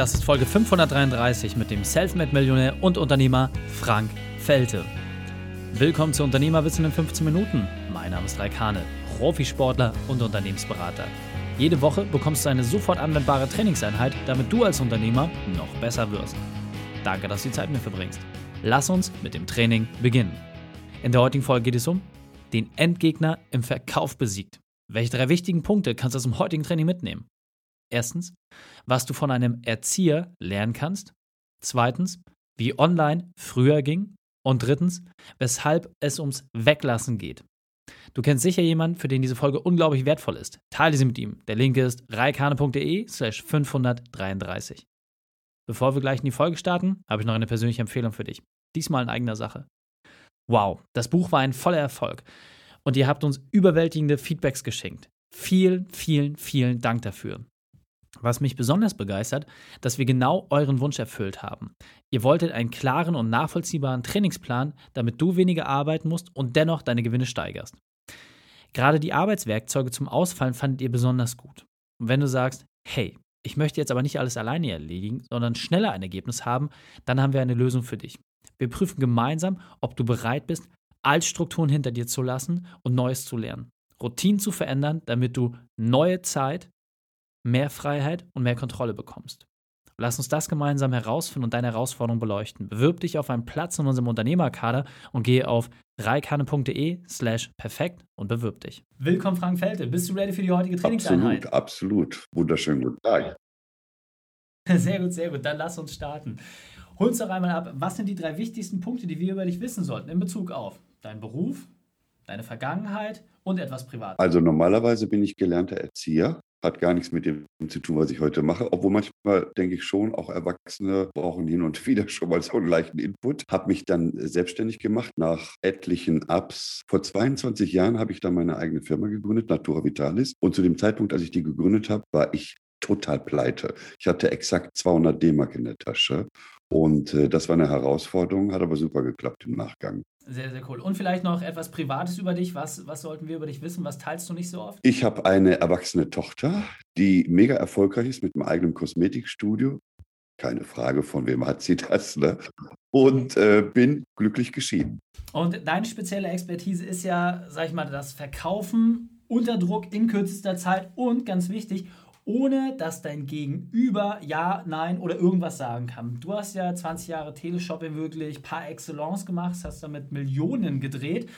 Das ist Folge 533 mit dem Selfmade-Millionär und Unternehmer Frank Felte. Willkommen zu Unternehmerwissen in 15 Minuten. Mein Name ist Raikane, Profisportler und Unternehmensberater. Jede Woche bekommst du eine sofort anwendbare Trainingseinheit, damit du als Unternehmer noch besser wirst. Danke, dass du die Zeit mir verbringst. Lass uns mit dem Training beginnen. In der heutigen Folge geht es um den Endgegner im Verkauf besiegt. Welche drei wichtigen Punkte kannst du aus dem heutigen Training mitnehmen? Erstens, was du von einem Erzieher lernen kannst. Zweitens, wie online früher ging. Und drittens, weshalb es ums Weglassen geht. Du kennst sicher jemanden, für den diese Folge unglaublich wertvoll ist. Teile sie mit ihm. Der Link ist reikane.de slash 533. Bevor wir gleich in die Folge starten, habe ich noch eine persönliche Empfehlung für dich. Diesmal in eigener Sache. Wow, das Buch war ein voller Erfolg und ihr habt uns überwältigende Feedbacks geschenkt. Vielen, vielen, vielen Dank dafür. Was mich besonders begeistert, dass wir genau euren Wunsch erfüllt haben. Ihr wolltet einen klaren und nachvollziehbaren Trainingsplan, damit du weniger arbeiten musst und dennoch deine Gewinne steigerst. Gerade die Arbeitswerkzeuge zum Ausfallen fandet ihr besonders gut. Und wenn du sagst, hey, ich möchte jetzt aber nicht alles alleine erledigen, sondern schneller ein Ergebnis haben, dann haben wir eine Lösung für dich. Wir prüfen gemeinsam, ob du bereit bist, Altstrukturen hinter dir zu lassen und Neues zu lernen. Routinen zu verändern, damit du neue Zeit, mehr Freiheit und mehr Kontrolle bekommst. Lass uns das gemeinsam herausfinden und deine Herausforderung beleuchten. Bewirb dich auf einen Platz in unserem Unternehmerkader und gehe auf reikane.de slash perfekt und bewirb dich. Willkommen, Frank Felte. Bist du ready für die heutige Trainingseinheit? Absolut, absolut. Wunderschönen guten Tag. Sehr gut, sehr gut. Dann lass uns starten. Hol uns doch einmal ab, was sind die drei wichtigsten Punkte, die wir über dich wissen sollten in Bezug auf deinen Beruf, deine Vergangenheit und etwas Privates? Also normalerweise bin ich gelernter Erzieher hat gar nichts mit dem zu tun, was ich heute mache. Obwohl manchmal denke ich schon, auch Erwachsene brauchen hin und wieder schon mal so einen leichten Input. Habe mich dann selbstständig gemacht nach etlichen Ups. Vor 22 Jahren habe ich dann meine eigene Firma gegründet, Natura Vitalis. Und zu dem Zeitpunkt, als ich die gegründet habe, war ich total pleite. Ich hatte exakt 200 D-Mark in der Tasche. Und äh, das war eine Herausforderung, hat aber super geklappt im Nachgang. Sehr, sehr cool. Und vielleicht noch etwas Privates über dich. Was, was sollten wir über dich wissen? Was teilst du nicht so oft? Ich habe eine erwachsene Tochter, die mega erfolgreich ist mit einem eigenen Kosmetikstudio. Keine Frage, von wem hat sie das? Ne? Und äh, bin glücklich geschieden. Und deine spezielle Expertise ist ja, sag ich mal, das Verkaufen unter Druck in kürzester Zeit und ganz wichtig, ohne dass dein Gegenüber ja, nein oder irgendwas sagen kann. Du hast ja 20 Jahre Teleshopping wirklich par excellence gemacht, hast damit Millionen gedreht.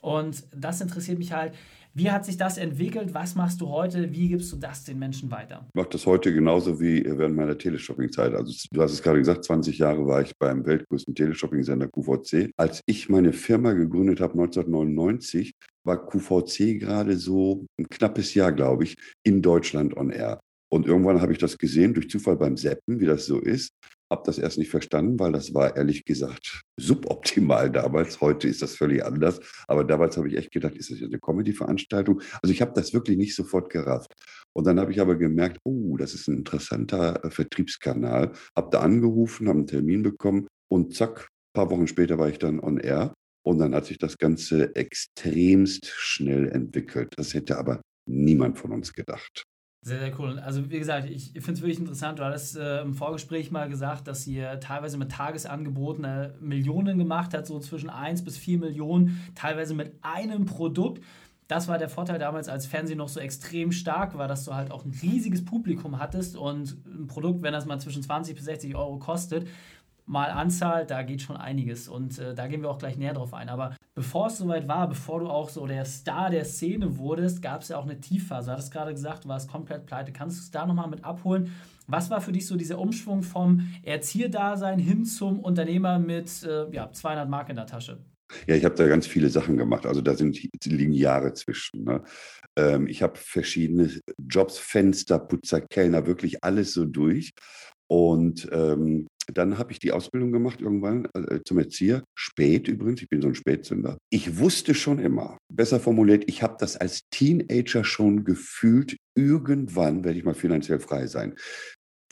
Und das interessiert mich halt. Wie hat sich das entwickelt? Was machst du heute? Wie gibst du das den Menschen weiter? Ich mache das heute genauso wie während meiner Teleshopping-Zeit. Also du hast es gerade gesagt, 20 Jahre war ich beim weltgrößten Teleshopping-Sender QVC. Als ich meine Firma gegründet habe, 1999, war QVC gerade so ein knappes Jahr, glaube ich, in Deutschland on air. Und irgendwann habe ich das gesehen, durch Zufall beim Seppen, wie das so ist. Habe das erst nicht verstanden, weil das war ehrlich gesagt suboptimal damals. Heute ist das völlig anders. Aber damals habe ich echt gedacht, ist das jetzt eine Comedy-Veranstaltung? Also ich habe das wirklich nicht sofort gerafft. Und dann habe ich aber gemerkt, oh, das ist ein interessanter äh, Vertriebskanal. Habe da angerufen, habe einen Termin bekommen und zack, ein paar Wochen später war ich dann on air. Und dann hat sich das Ganze extremst schnell entwickelt. Das hätte aber niemand von uns gedacht. Sehr, sehr cool. Also wie gesagt, ich finde es wirklich interessant. Du hattest äh, im Vorgespräch mal gesagt, dass ihr teilweise mit Tagesangeboten äh, Millionen gemacht hat, so zwischen 1 bis 4 Millionen, teilweise mit einem Produkt. Das war der Vorteil damals, als Fernsehen noch so extrem stark war, dass du halt auch ein riesiges Publikum hattest und ein Produkt, wenn das mal zwischen 20 bis 60 Euro kostet, mal Anzahl, da geht schon einiges und äh, da gehen wir auch gleich näher drauf ein. Aber bevor es soweit war, bevor du auch so der Star der Szene wurdest, gab es ja auch eine Tiefphase. Du hattest gerade gesagt, du warst komplett pleite. Kannst du es da nochmal mit abholen? Was war für dich so dieser Umschwung vom Erzieherdasein hin zum Unternehmer mit äh, ja, 200 Mark in der Tasche? Ja, ich habe da ganz viele Sachen gemacht. Also da sind liegen Jahre zwischen. Ne? Ähm, ich habe verschiedene Jobs, Fenster, Putzer, Kellner, wirklich alles so durch. Und ähm, dann habe ich die Ausbildung gemacht irgendwann äh, zum Erzieher. Spät übrigens, ich bin so ein Spätzünder. Ich wusste schon immer, besser formuliert, ich habe das als Teenager schon gefühlt, irgendwann werde ich mal finanziell frei sein.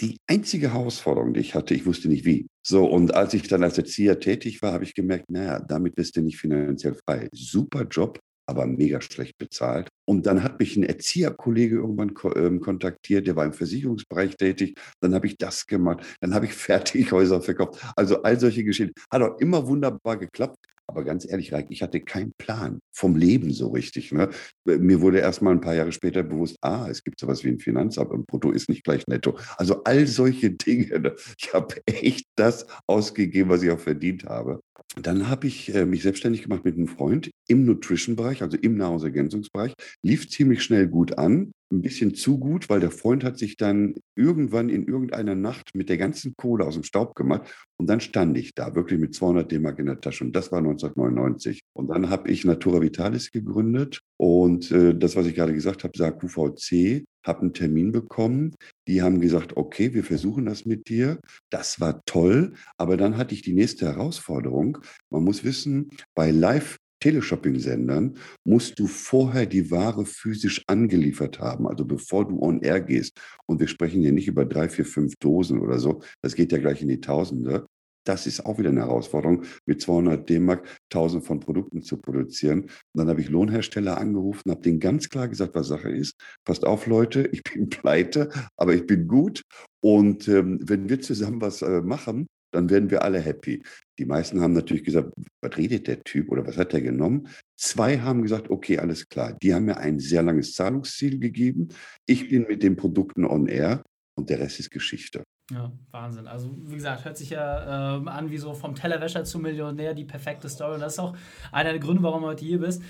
Die einzige Herausforderung, die ich hatte, ich wusste nicht wie. So, und als ich dann als Erzieher tätig war, habe ich gemerkt, naja, damit bist du nicht finanziell frei. Super Job, aber mega schlecht bezahlt. Und dann hat mich ein Erzieherkollege irgendwann ähm, kontaktiert, der war im Versicherungsbereich tätig. Dann habe ich das gemacht, dann habe ich Fertighäuser verkauft. Also all solche Geschichten. Hat auch immer wunderbar geklappt. Aber ganz ehrlich, ich hatte keinen Plan vom Leben so richtig. Ne? Mir wurde erst mal ein paar Jahre später bewusst, ah, es gibt sowas wie ein Finanzamt und Brutto ist nicht gleich netto. Also all solche Dinge. Ne? Ich habe echt das ausgegeben, was ich auch verdient habe. Dann habe ich äh, mich selbstständig gemacht mit einem Freund im Nutrition-Bereich, also im Nahrungsergänzungsbereich. Lief ziemlich schnell gut an, ein bisschen zu gut, weil der Freund hat sich dann irgendwann in irgendeiner Nacht mit der ganzen Kohle aus dem Staub gemacht und dann stand ich da, wirklich mit 200 D-Mark in der Tasche und das war 1999. Und dann habe ich Natura Vitalis gegründet und äh, das, was ich gerade gesagt habe, sah QVC, habe einen Termin bekommen. Die haben gesagt, okay, wir versuchen das mit dir. Das war toll, aber dann hatte ich die nächste Herausforderung. Man muss wissen, bei Live Teleshopping-Sendern musst du vorher die Ware physisch angeliefert haben, also bevor du on air gehst. Und wir sprechen hier nicht über drei, vier, fünf Dosen oder so. Das geht ja gleich in die Tausende. Das ist auch wieder eine Herausforderung, mit 200 D-Mark 1000 von Produkten zu produzieren. Und dann habe ich Lohnhersteller angerufen, habe denen ganz klar gesagt, was Sache ist. Passt auf, Leute, ich bin pleite, aber ich bin gut. Und ähm, wenn wir zusammen was äh, machen, dann werden wir alle happy. Die meisten haben natürlich gesagt, was redet der Typ oder was hat er genommen? Zwei haben gesagt, okay, alles klar. Die haben mir ein sehr langes Zahlungsziel gegeben. Ich bin mit den Produkten on air und der Rest ist Geschichte. Ja, Wahnsinn. Also, wie gesagt, hört sich ja äh, an wie so vom Tellerwäscher zum Millionär die perfekte Story. Und das ist auch einer der Gründe, warum du heute hier bist.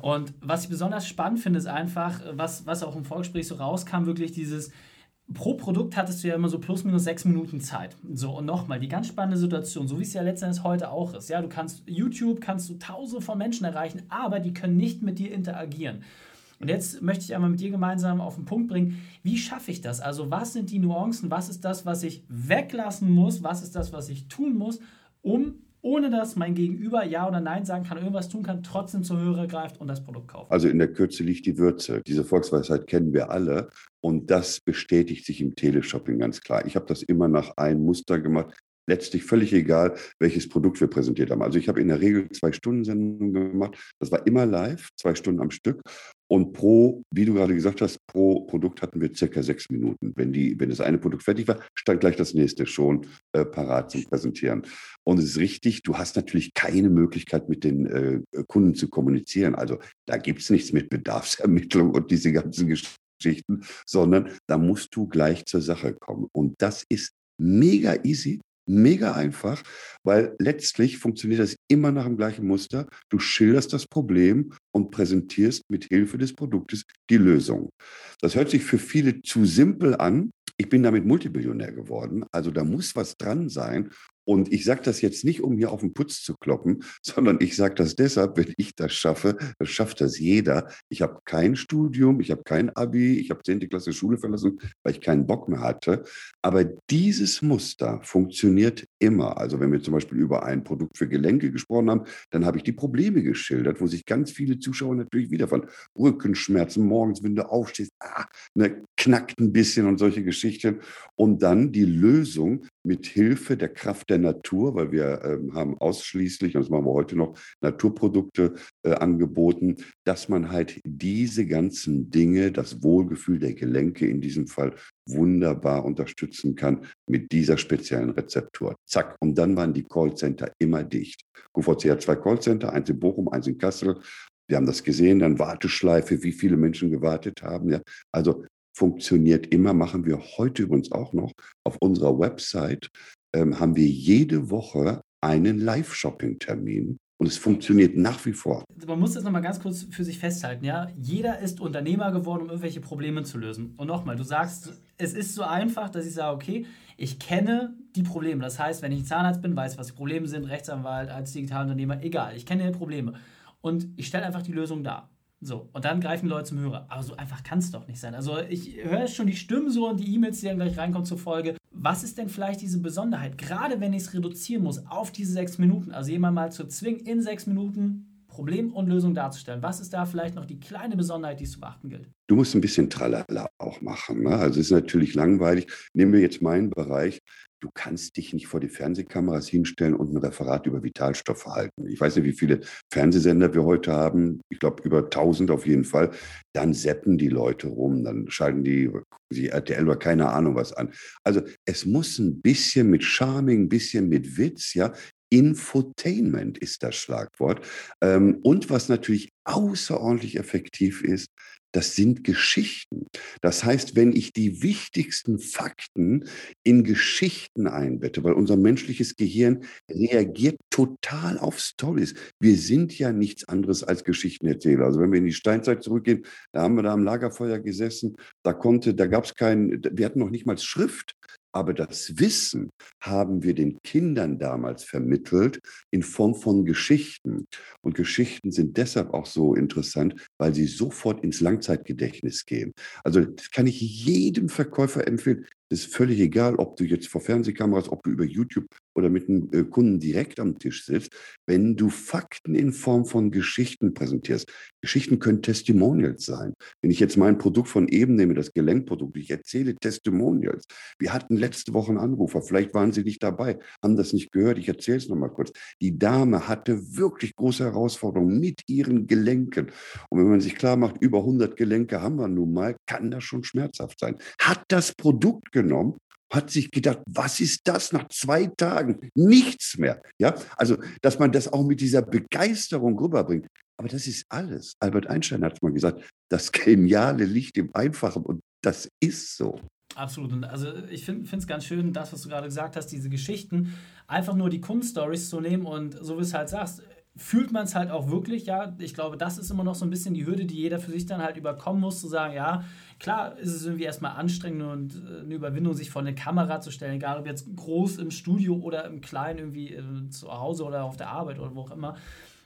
Und was ich besonders spannend finde, ist einfach, was, was auch im Vorgespräch so rauskam, wirklich dieses, pro Produkt hattest du ja immer so plus minus sechs Minuten Zeit. So, und nochmal, die ganz spannende Situation, so wie es ja letztendlich heute auch ist. Ja, du kannst YouTube, kannst du tausende von Menschen erreichen, aber die können nicht mit dir interagieren. Und jetzt möchte ich einmal mit dir gemeinsam auf den Punkt bringen, wie schaffe ich das? Also was sind die Nuancen? Was ist das, was ich weglassen muss? Was ist das, was ich tun muss, um ohne dass mein Gegenüber Ja oder Nein sagen kann, irgendwas tun kann, trotzdem zur Hörer greift und das Produkt kauft. Also in der Kürze liegt die Würze. Diese Volksweisheit kennen wir alle und das bestätigt sich im Teleshopping ganz klar. Ich habe das immer nach einem Muster gemacht letztlich völlig egal, welches Produkt wir präsentiert haben. Also ich habe in der Regel zwei Stunden Sendungen gemacht. Das war immer live, zwei Stunden am Stück. Und pro, wie du gerade gesagt hast, pro Produkt hatten wir circa sechs Minuten. Wenn, die, wenn das eine Produkt fertig war, stand gleich das nächste schon äh, parat zum Präsentieren. Und es ist richtig, du hast natürlich keine Möglichkeit, mit den äh, Kunden zu kommunizieren. Also da gibt es nichts mit Bedarfsermittlung und diese ganzen Geschichten, sondern da musst du gleich zur Sache kommen. Und das ist mega easy mega einfach, weil letztlich funktioniert das immer nach dem gleichen Muster. Du schilderst das Problem und präsentierst mit Hilfe des Produktes die Lösung. Das hört sich für viele zu simpel an. Ich bin damit Multibillionär geworden. Also da muss was dran sein. Und ich sage das jetzt nicht, um hier auf den Putz zu kloppen, sondern ich sage das deshalb, wenn ich das schaffe, dann schafft das jeder. Ich habe kein Studium, ich habe kein Abi, ich habe 10. Klasse Schule verlassen, weil ich keinen Bock mehr hatte. Aber dieses Muster funktioniert immer. Also wenn wir zum Beispiel über ein Produkt für Gelenke gesprochen haben, dann habe ich die Probleme geschildert, wo sich ganz viele Zuschauer natürlich wiederfanden. Rückenschmerzen morgens, wenn du aufstehst, ah, ne, knackt ein bisschen und solche Geschichten. Und dann die Lösung mit Hilfe der Kraft der Natur, weil wir ähm, haben ausschließlich, und das machen wir heute noch, Naturprodukte äh, angeboten, dass man halt diese ganzen Dinge, das Wohlgefühl der Gelenke in diesem Fall, wunderbar unterstützen kann mit dieser speziellen Rezeptur. Zack. Und dann waren die Callcenter immer dicht. QVC hat zwei Callcenter, eins in Bochum, eins in Kassel. Wir haben das gesehen, dann Warteschleife, wie viele Menschen gewartet haben. Ja. Also funktioniert immer, machen wir heute übrigens auch noch. Auf unserer Website ähm, haben wir jede Woche einen Live-Shopping-Termin. Und es funktioniert nach wie vor. Man muss das nochmal ganz kurz für sich festhalten, ja. Jeder ist Unternehmer geworden, um irgendwelche Probleme zu lösen. Und nochmal, du sagst, es ist so einfach, dass ich sage, okay, ich kenne die Probleme. Das heißt, wenn ich Zahnarzt bin, weiß, was die Probleme sind, Rechtsanwalt, als Digitalunternehmer, egal, ich kenne die Probleme. Und ich stelle einfach die Lösung dar. So, und dann greifen die Leute zum Hörer. Aber so einfach kann es doch nicht sein. Also ich höre schon die Stimmen so und die E-Mails, die dann gleich reinkommen zur Folge. Was ist denn vielleicht diese Besonderheit? Gerade wenn ich es reduzieren muss auf diese sechs Minuten, also jemand mal zu zwingen, in sechs Minuten Problem und Lösung darzustellen. Was ist da vielleicht noch die kleine Besonderheit, die es zu beachten gilt? Du musst ein bisschen Tralala auch machen. Ne? Also es ist natürlich langweilig. Nehmen wir jetzt meinen Bereich. Du kannst dich nicht vor die Fernsehkameras hinstellen und ein Referat über Vitalstoffe halten. Ich weiß nicht, wie viele Fernsehsender wir heute haben. Ich glaube, über 1000 auf jeden Fall. Dann seppen die Leute rum, dann schalten die, die RTL oder keine Ahnung was an. Also es muss ein bisschen mit Charming, ein bisschen mit Witz, ja. Infotainment ist das Schlagwort. Ähm, und was natürlich außerordentlich effektiv ist, das sind Geschichten. Das heißt, wenn ich die wichtigsten Fakten in Geschichten einbette, weil unser menschliches Gehirn reagiert total auf Stories. Wir sind ja nichts anderes als Geschichtenerzähler. Also wenn wir in die Steinzeit zurückgehen, da haben wir da am Lagerfeuer gesessen, da konnte, da gab es keinen, wir hatten noch nicht mal Schrift. Aber das Wissen haben wir den Kindern damals vermittelt in Form von Geschichten. Und Geschichten sind deshalb auch so interessant, weil sie sofort ins Langzeitgedächtnis gehen. Also das kann ich jedem Verkäufer empfehlen. Es ist völlig egal, ob du jetzt vor Fernsehkameras, ob du über YouTube oder mit einem äh, Kunden direkt am Tisch sitzt, wenn du Fakten in Form von Geschichten präsentierst. Geschichten können Testimonials sein. Wenn ich jetzt mein Produkt von eben nehme, das Gelenkprodukt, ich erzähle Testimonials. Wir hatten letzte Woche einen Anrufer, vielleicht waren Sie nicht dabei, haben das nicht gehört, ich erzähle es nochmal kurz. Die Dame hatte wirklich große Herausforderungen mit ihren Gelenken. Und wenn man sich klar macht, über 100 Gelenke haben wir nun mal, kann das schon schmerzhaft sein. Hat das Produkt genommen hat sich gedacht, was ist das nach zwei Tagen? Nichts mehr. Ja, also, dass man das auch mit dieser Begeisterung rüberbringt. Aber das ist alles. Albert Einstein hat mal gesagt, das Geniale liegt im Einfachen und das ist so. Absolut. Und also ich finde es ganz schön, das, was du gerade gesagt hast, diese Geschichten, einfach nur die Kunststories zu nehmen und so wie es halt sagst, fühlt man es halt auch wirklich, ja. Ich glaube, das ist immer noch so ein bisschen die Hürde, die jeder für sich dann halt überkommen muss, zu sagen, ja, klar ist es irgendwie erstmal anstrengend und äh, eine Überwindung, sich vor eine Kamera zu stellen, egal ob jetzt groß im Studio oder im Kleinen irgendwie äh, zu Hause oder auf der Arbeit oder wo auch immer.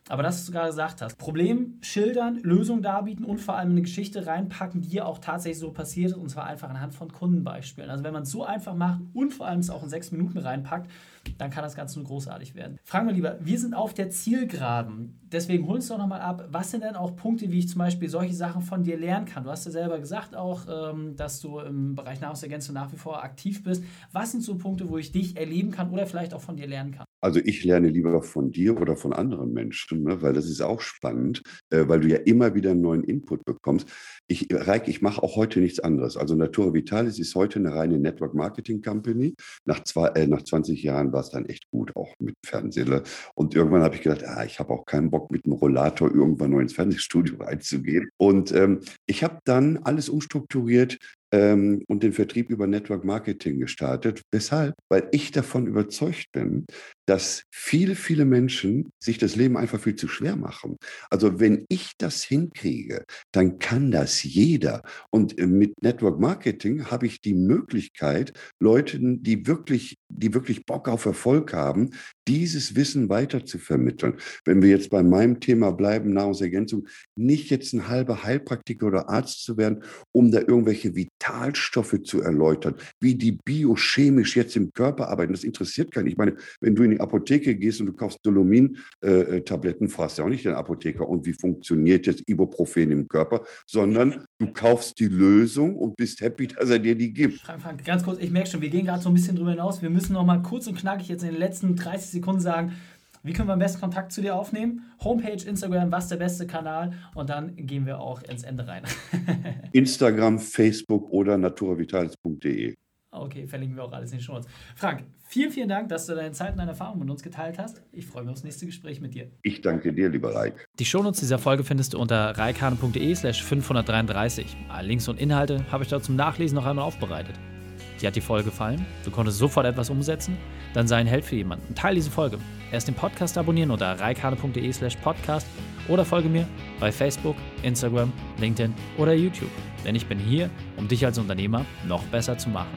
Aber das, was du gerade gesagt hast, Problem schildern, Lösung darbieten und vor allem eine Geschichte reinpacken, die ja auch tatsächlich so passiert ist, und zwar einfach anhand von Kundenbeispielen. Also wenn man es so einfach macht und vor allem es auch in sechs Minuten reinpackt, dann kann das Ganze nur großartig werden. Fragen wir lieber, wir sind auf der Zielgeraden. Deswegen hol uns doch nochmal ab, was sind denn auch Punkte, wie ich zum Beispiel solche Sachen von dir lernen kann? Du hast ja selber gesagt auch, ähm, dass du im Bereich Nahrungsergänzung nach wie vor aktiv bist. Was sind so Punkte, wo ich dich erleben kann oder vielleicht auch von dir lernen kann? Also ich lerne lieber von dir oder von anderen Menschen, ne, weil das ist auch spannend, äh, weil du ja immer wieder einen neuen Input bekommst. Ich, Reik, ich mache auch heute nichts anderes. Also Natura Vitalis ist heute eine reine Network Marketing Company. Nach, zwei, äh, nach 20 Jahren war es dann echt gut, auch mit Fernsehen. Und irgendwann habe ich gedacht, ah, ich habe auch keinen Bock, mit einem Rollator irgendwann neu ins Fernsehstudio reinzugehen. Und ähm, ich habe dann alles umstrukturiert, ähm, und den Vertrieb über Network Marketing gestartet. Weshalb? Weil ich davon überzeugt bin, dass viele, viele Menschen sich das Leben einfach viel zu schwer machen. Also wenn ich das hinkriege, dann kann das jeder. Und äh, mit Network Marketing habe ich die Möglichkeit, Leuten, die wirklich, die wirklich Bock auf Erfolg haben, dieses Wissen weiter zu vermitteln. Wenn wir jetzt bei meinem Thema bleiben, Nahrungsergänzung, nicht jetzt ein halber Heilpraktiker oder Arzt zu werden, um da irgendwelche Vitalstoffe zu erläutern, wie die biochemisch jetzt im Körper arbeiten. Das interessiert keinen. Ich meine, wenn du in die Apotheke gehst und du kaufst Dolomin-Tabletten, äh, fragst du auch nicht den Apotheker, und wie funktioniert jetzt Ibuprofen im Körper, sondern du kaufst die Lösung und bist happy, dass er dir die gibt. Frank, Frank, ganz kurz, ich merke schon, wir gehen gerade so ein bisschen drüber hinaus. Wir müssen noch mal kurz und knackig jetzt in den letzten 30 Sekunden sagen, wie können wir am besten Kontakt zu dir aufnehmen? Homepage, Instagram, was der beste Kanal? Und dann gehen wir auch ins Ende rein. Instagram, Facebook oder naturavitalis.de. Okay, verlinken wir auch alles in den Show Frank, vielen, vielen Dank, dass du deine Zeit und deine Erfahrungen mit uns geteilt hast. Ich freue mich aufs nächste Gespräch mit dir. Ich danke dir, lieber Reik. Die Shownotes dieser Folge findest du unter reikhane.de slash 533. Alle Links und Inhalte habe ich dort zum Nachlesen noch einmal aufbereitet. Dir hat die Folge gefallen? Du konntest sofort etwas umsetzen? Dann sei ein Held für jemanden. Teil diese Folge. Erst den Podcast abonnieren unter reikane.de slash podcast oder folge mir bei Facebook, Instagram, LinkedIn oder YouTube. Denn ich bin hier, um dich als Unternehmer noch besser zu machen.